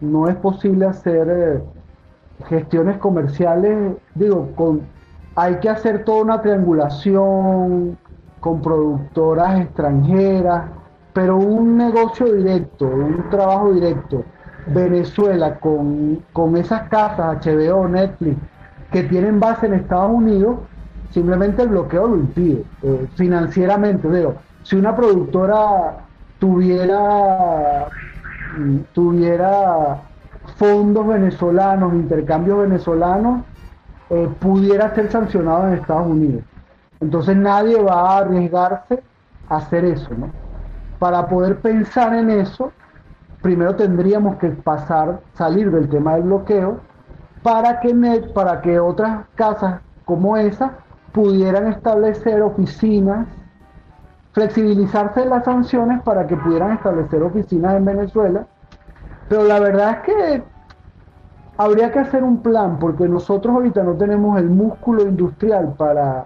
No es posible hacer eh, gestiones comerciales, digo, con hay que hacer toda una triangulación con productoras extranjeras, pero un negocio directo, un trabajo directo, Venezuela con, con esas casas, HBO, Netflix, que tienen base en Estados Unidos, simplemente el bloqueo lo impide, eh, financieramente. Digo, si una productora tuviera, tuviera fondos venezolanos, intercambios venezolanos, eh, pudiera ser sancionado en Estados Unidos. Entonces nadie va a arriesgarse a hacer eso, ¿no? Para poder pensar en eso, primero tendríamos que pasar, salir del tema del bloqueo, para que, otras casas como esa pudieran establecer oficinas, flexibilizarse las sanciones para que pudieran establecer oficinas en Venezuela. Pero la verdad es que habría que hacer un plan, porque nosotros ahorita no tenemos el músculo industrial para,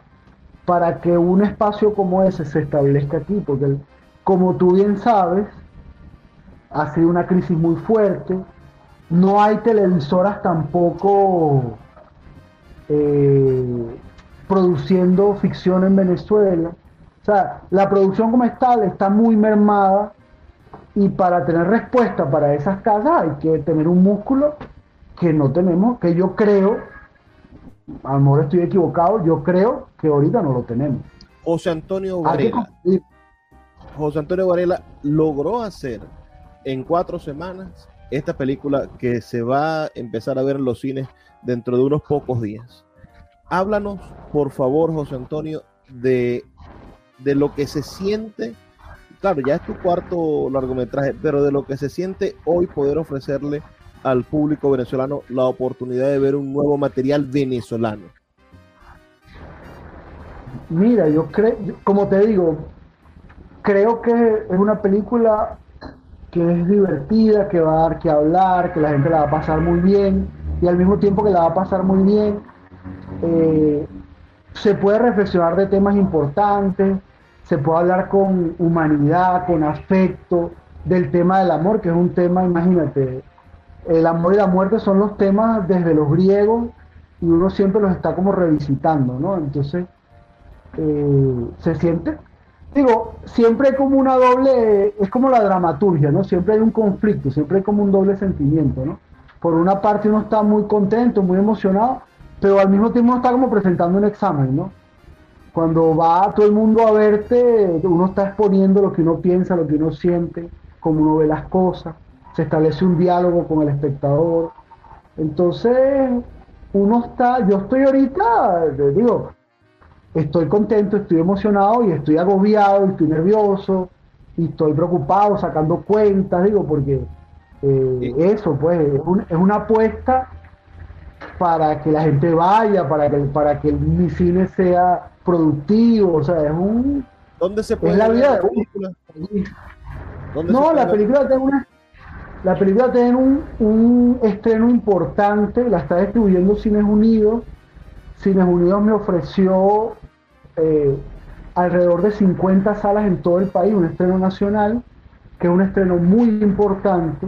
para que un espacio como ese se establezca aquí, porque como tú bien sabes, ha sido una crisis muy fuerte, no hay televisoras tampoco eh, produciendo ficción en Venezuela. O sea, la producción como tal está muy mermada y para tener respuesta para esas casas hay que tener un músculo que no tenemos, que yo creo, a lo mejor estoy equivocado, yo creo que ahorita no lo tenemos. José Antonio Varela. José Antonio Varela logró hacer en cuatro semanas esta película que se va a empezar a ver en los cines dentro de unos pocos días. Háblanos, por favor, José Antonio, de, de lo que se siente, claro, ya es tu cuarto largometraje, pero de lo que se siente hoy poder ofrecerle al público venezolano la oportunidad de ver un nuevo material venezolano? Mira, yo creo, como te digo, creo que es una película que es divertida, que va a dar que hablar, que la gente la va a pasar muy bien y al mismo tiempo que la va a pasar muy bien, eh, se puede reflexionar de temas importantes, se puede hablar con humanidad, con afecto, del tema del amor, que es un tema, imagínate, el amor y la muerte son los temas desde los griegos y uno siempre los está como revisitando, ¿no? Entonces, eh, se siente, digo, siempre hay como una doble, es como la dramaturgia, ¿no? Siempre hay un conflicto, siempre hay como un doble sentimiento, ¿no? Por una parte uno está muy contento, muy emocionado, pero al mismo tiempo uno está como presentando un examen, ¿no? Cuando va todo el mundo a verte, uno está exponiendo lo que uno piensa, lo que uno siente, cómo uno ve las cosas se establece un diálogo con el espectador. Entonces, uno está, yo estoy ahorita, digo, estoy contento, estoy emocionado y estoy agobiado y estoy nervioso y estoy preocupado, sacando cuentas, digo, porque eh, eso, pues, es, una apuesta para que la gente vaya, para que, para que el cine sea productivo, o sea, es un... ¿Dónde se puede es la vida de película? No, la película tiene una la película tiene un, estreno importante, la está distribuyendo Cines Unidos. Cines Unidos me ofreció eh, alrededor de 50 salas en todo el país, un estreno nacional, que es un estreno muy importante.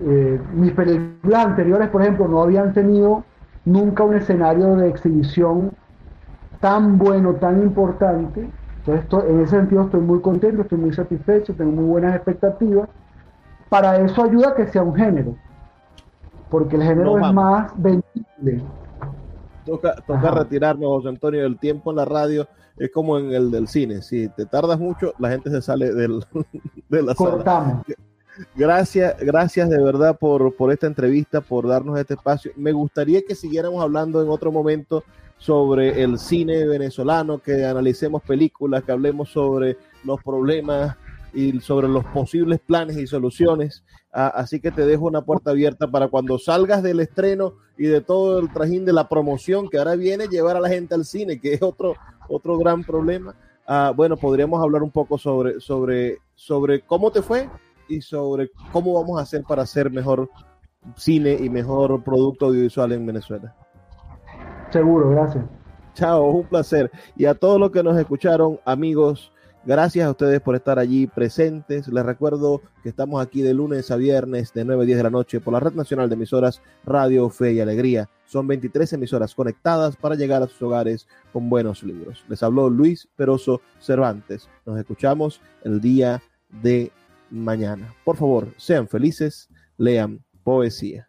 Eh, mis películas anteriores, por ejemplo, no habían tenido nunca un escenario de exhibición tan bueno, tan importante. Entonces, en ese sentido estoy muy contento, estoy muy satisfecho, tengo muy buenas expectativas para eso ayuda que sea un género, porque el género es más vendible. Toca, toca retirarnos, José Antonio, el tiempo en la radio es como en el del cine. Si te tardas mucho, la gente se sale del, [LAUGHS] de la Cortamos. sala. Gracias, gracias de verdad por, por esta entrevista, por darnos este espacio. Me gustaría que siguiéramos hablando en otro momento sobre el cine venezolano, que analicemos películas, que hablemos sobre los problemas y sobre los posibles planes y soluciones. Ah, así que te dejo una puerta abierta para cuando salgas del estreno y de todo el trajín de la promoción que ahora viene, llevar a la gente al cine, que es otro, otro gran problema. Ah, bueno, podríamos hablar un poco sobre, sobre, sobre cómo te fue y sobre cómo vamos a hacer para hacer mejor cine y mejor producto audiovisual en Venezuela. Seguro, gracias. Chao, un placer. Y a todos los que nos escucharon, amigos, Gracias a ustedes por estar allí presentes. Les recuerdo que estamos aquí de lunes a viernes de 9 a 10 de la noche por la Red Nacional de Emisoras Radio Fe y Alegría. Son 23 emisoras conectadas para llegar a sus hogares con buenos libros. Les habló Luis Peroso Cervantes. Nos escuchamos el día de mañana. Por favor, sean felices, lean poesía.